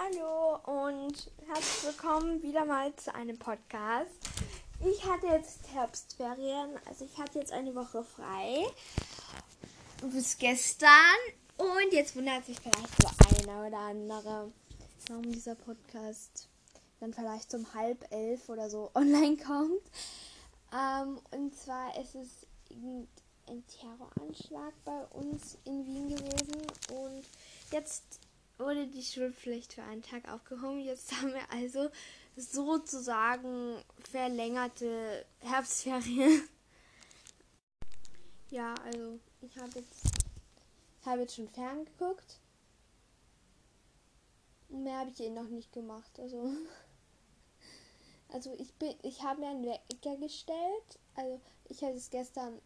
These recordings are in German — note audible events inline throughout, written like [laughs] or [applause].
Hallo und herzlich willkommen wieder mal zu einem Podcast. Ich hatte jetzt Herbstferien, also ich hatte jetzt eine Woche frei bis gestern und jetzt wundert sich vielleicht so einer oder andere, warum dieser Podcast dann vielleicht um halb elf oder so [laughs] online kommt. Ähm, und zwar ist es ein Terroranschlag bei uns in Wien gewesen und jetzt wurde die Schulpflicht für einen Tag aufgehoben. Jetzt haben wir also sozusagen verlängerte Herbstferien. [laughs] Ja, also ich habe jetzt, hab jetzt schon ferngeguckt. Mehr habe ich eh noch nicht gemacht. Also, [laughs] also ich bin, ich habe mir einen Wecker gestellt. Also ich habe es gestern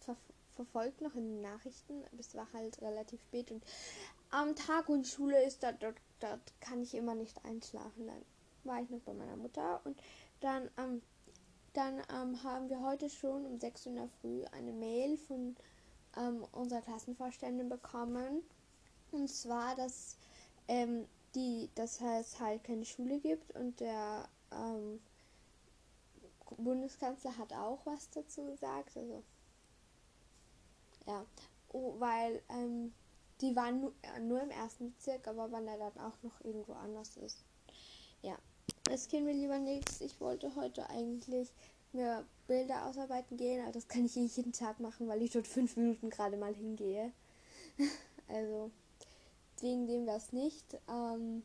ver verfolgt noch in den Nachrichten. Aber es war halt relativ spät und am Tag und Schule ist, da, dort, dort kann ich immer nicht einschlafen. Dann war ich noch bei meiner Mutter und dann, ähm, dann ähm, haben wir heute schon um 6 Uhr in der Früh eine Mail von ähm, unserer Klassenvorständin bekommen. Und zwar, dass, ähm, die, dass es halt keine Schule gibt und der ähm, Bundeskanzler hat auch was dazu gesagt. Also, ja, oh, weil ähm, die waren nur, äh, nur im ersten Bezirk, aber wann er dann auch noch irgendwo anders ist. Ja, es käme mir lieber nichts. Ich wollte heute eigentlich mir Bilder ausarbeiten gehen, aber das kann ich jeden Tag machen, weil ich dort fünf Minuten gerade mal hingehe. [laughs] also wegen dem das nicht. Ähm,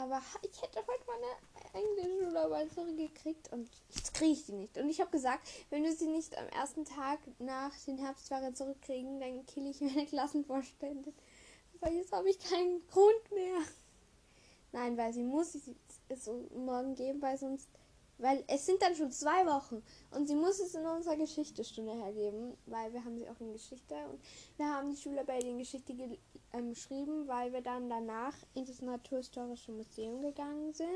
aber ich hätte heute meine englische Schularbeit zurückgekriegt und jetzt kriege ich sie nicht. Und ich habe gesagt, wenn wir sie nicht am ersten Tag nach den Herbstferien zurückkriegen, dann kill ich meine [laughs] Klassenvorstände. Aber jetzt habe ich keinen Grund mehr. Nein, weil sie muss es morgen geben, weil sonst weil es sind dann schon zwei Wochen und sie muss es in unserer Geschichtestunde hergeben, weil wir haben sie auch in Geschichte und wir haben die Schularbeit in Geschichte ähm, geschrieben, weil wir dann danach in das Naturhistorische Museum gegangen sind.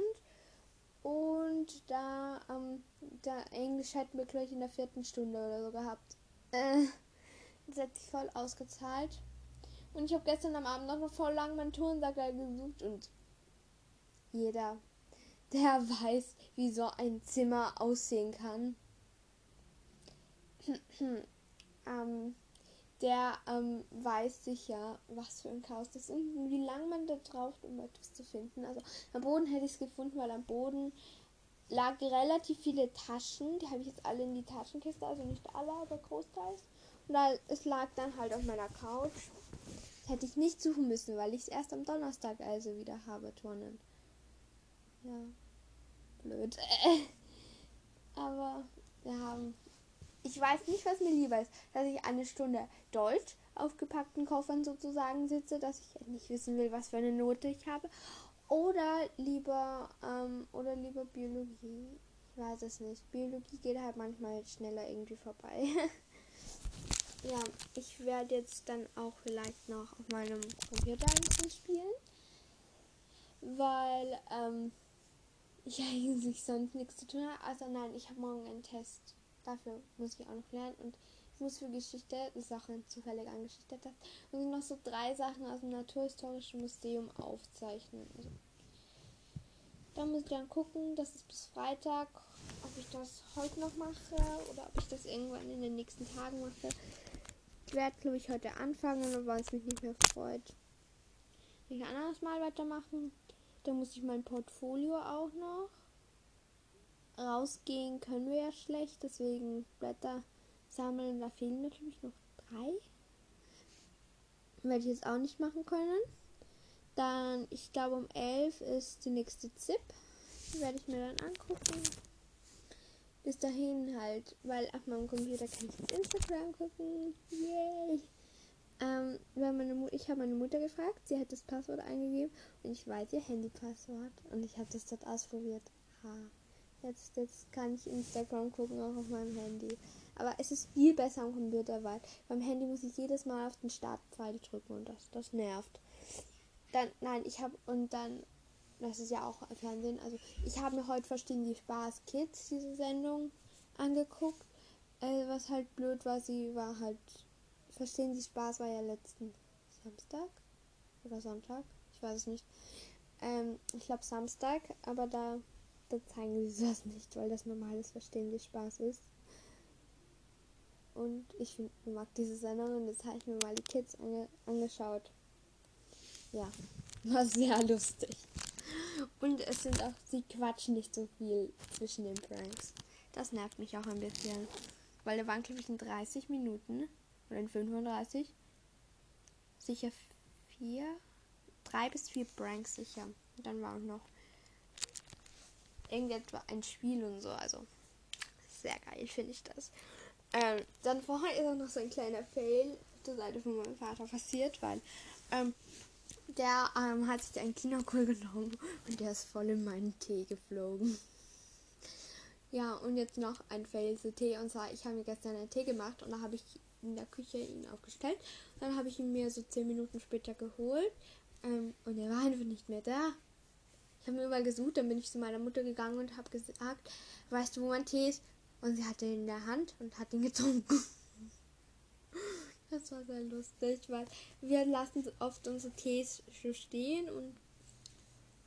Und da, ähm, da Englisch hätten wir gleich in der vierten Stunde oder so gehabt. Äh, das hat sich voll ausgezahlt. Und ich habe gestern am Abend noch voll lang meinen Turnsacker gesucht und jeder der weiß, wie so ein Zimmer aussehen kann. [clears throat] ähm, der ähm, weiß sicher, was für ein Chaos das ist und wie lange man da braucht, um etwas zu finden. Also am Boden hätte ich es gefunden, weil am Boden lag relativ viele Taschen. Die habe ich jetzt alle in die Taschenkiste, also nicht alle, aber großteils. Und da, es lag dann halt auf meiner Couch. Das hätte ich nicht suchen müssen, weil ich es erst am Donnerstag also wieder habe, Turnen. Ja blöd. [laughs] Aber wir haben. Ich weiß nicht, was mir lieber ist, dass ich eine Stunde Deutsch auf gepackten Koffern sozusagen sitze, dass ich nicht wissen will, was für eine Note ich habe. Oder lieber, ähm, oder lieber Biologie. Ich weiß es nicht. Biologie geht halt manchmal schneller irgendwie vorbei. [laughs] ja, ich werde jetzt dann auch vielleicht noch auf meinem Computer ein bisschen spielen. Weil, ähm, ich eigentlich sonst nichts zu tun habe. Also nein, ich habe morgen einen Test. Dafür muss ich auch noch lernen und ich muss für Geschichte, das ist auch ein zufällig angeschichtet hat, muss ich noch so drei Sachen aus dem Naturhistorischen Museum aufzeichnen. Also, da muss ich dann gucken, das ist bis Freitag, ob ich das heute noch mache oder ob ich das irgendwann in den nächsten Tagen mache. Ich werde, glaube ich, heute anfangen, weil es mich nicht mehr freut. Ich kann anderes Mal weitermachen. Da muss ich mein Portfolio auch noch. Rausgehen können wir ja schlecht, deswegen Blätter sammeln. Da fehlen natürlich noch drei. Werde ich jetzt auch nicht machen können. Dann, ich glaube, um 11 ist die nächste ZIP. Die werde ich mir dann angucken. Bis dahin halt, weil auf meinem Computer kann ich jetzt Instagram gucken. Yay! Ähm, weil meine ich habe meine Mutter gefragt, sie hat das Passwort eingegeben und ich weiß ihr Handypasswort und ich habe das dort ausprobiert. Ha. Jetzt, jetzt kann ich Instagram gucken, auch auf meinem Handy. Aber es ist viel besser am Computer, weil beim Handy muss ich jedes Mal auf den Startpfeil drücken und das, das nervt. Dann, nein, ich habe, und dann, das ist ja auch Fernsehen, also ich habe mir heute Verstehen die Spaß Kids, diese Sendung, angeguckt. Äh, was halt blöd war, sie war halt Verstehen Sie Spaß war ja letzten Samstag oder Sonntag. Ich weiß es nicht. Ähm, ich glaube Samstag, aber da, da zeigen sie das [laughs] nicht, weil das normales Verstehen des Spaß ist. Und ich find, mag diese Sendung und jetzt habe ich mir mal die Kids ange angeschaut. Ja, [laughs] war sehr lustig. Und es sind auch, sie quatschen nicht so viel zwischen den Pranks. Das nervt mich auch ein bisschen. Weil da waren, glaube ich, in 30 Minuten oder in 35 sicher vier, drei bis vier Pranks sicher. Und dann war auch noch irgendetwa ein Spiel und so. Also sehr geil finde ich das. Ähm, dann vorher ist auch noch so ein kleiner Fail auf der Seite von meinem Vater passiert, weil ähm, der ähm, hat sich einen Kinokohl genommen und der ist voll in meinen Tee geflogen. Ja, und jetzt noch ein zu Tee. Und zwar, ich habe mir gestern einen Tee gemacht und da habe ich in der Küche ihn aufgestellt. Dann habe ich ihn mir so 10 Minuten später geholt. Ähm, und er war einfach nicht mehr da. Ich habe mir überall gesucht, dann bin ich zu meiner Mutter gegangen und habe gesagt, weißt du, wo mein Tee ist? Und sie hatte ihn in der Hand und hat ihn getrunken. [laughs] Das war sehr lustig, weil wir lassen oft unsere Tees stehen und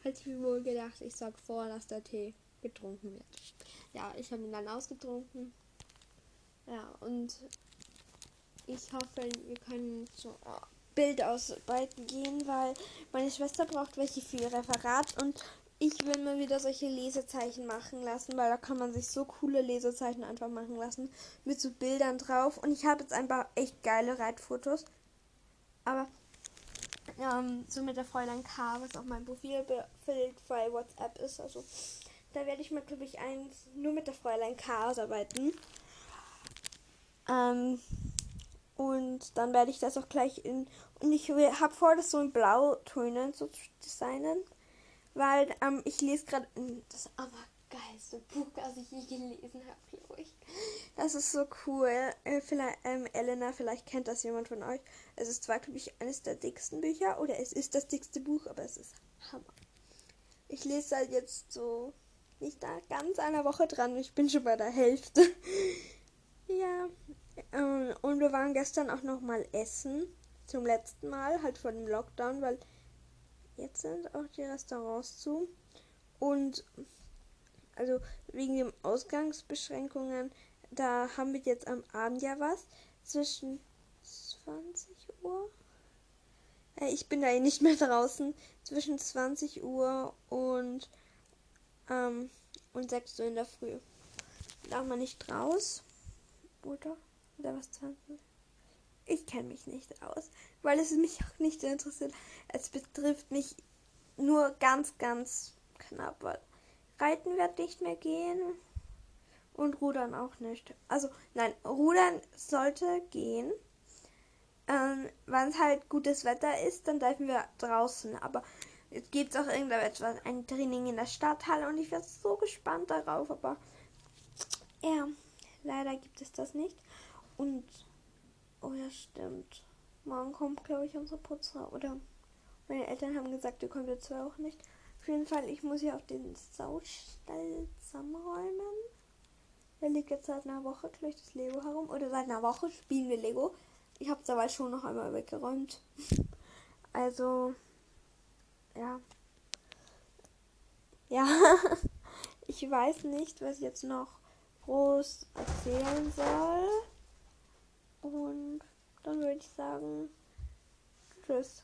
halt ich wohl gedacht, ich sag vor, dass der Tee getrunken wird. Ja, ich habe ihn dann ausgetrunken. Ja, und ich hoffe, wir können zu Bildausarbeiten gehen, weil meine Schwester braucht welche für ihr Referat und ich will mir wieder solche Lesezeichen machen lassen, weil da kann man sich so coole Lesezeichen einfach machen lassen mit so Bildern drauf. Und ich habe jetzt ein paar echt geile Reitfotos. Aber ähm, so mit der Fräulein K, was auch mein Profilbild bei WhatsApp ist. Also da werde ich mal, glaube ich, eins nur mit der Fräulein K ausarbeiten. Ähm, und dann werde ich das auch gleich in. Und ich habe vor, das so in Blautönen zu designen weil ähm, ich lese gerade das allergeilste Buch, das ich je gelesen habe, glaube ich. Das ist so cool. Äh, vielleicht, ähm, Elena, vielleicht kennt das jemand von euch. Es ist zwar, glaube ich, eines der dicksten Bücher oder es ist das dickste Buch, aber es ist Hammer. Ich lese halt jetzt so nicht da ganz einer Woche dran. Ich bin schon bei der Hälfte. [laughs] ja. Ähm, und wir waren gestern auch noch mal essen. Zum letzten Mal, halt vor dem Lockdown, weil Jetzt sind auch die Restaurants zu. Und also wegen den Ausgangsbeschränkungen, da haben wir jetzt am Abend ja was zwischen 20 Uhr. Äh, ich bin da eh nicht mehr [laughs] draußen. Zwischen 20 Uhr und, ähm, und 6 Uhr in der Früh. Darf man nicht raus? Oder? Oder was 20? ich kenne mich nicht aus, weil es mich auch nicht interessiert. Es betrifft mich nur ganz, ganz knapp. Weil Reiten wird nicht mehr gehen und Rudern auch nicht. Also nein, Rudern sollte gehen. Ähm, Wenn es halt gutes Wetter ist, dann dürfen wir draußen. Aber jetzt gibt es auch irgendetwas, ein Training in der Stadthalle und ich bin so gespannt darauf. Aber ja, leider gibt es das nicht. Und Oh ja, stimmt. Morgen kommt, glaube ich, unser Putzer. Oder meine Eltern haben gesagt, ihr kommt jetzt auch nicht. Auf jeden Fall, ich muss hier auf den Saustall zusammenräumen. Der liegt jetzt seit einer Woche, glaube ich, das Lego herum. Oder seit einer Woche spielen wir Lego. Ich habe es aber schon noch einmal weggeräumt. [laughs] Also, ja. Ja, [laughs] ich weiß nicht, was ich jetzt noch groß erzählen soll. Und dann würde ich sagen, tschüss.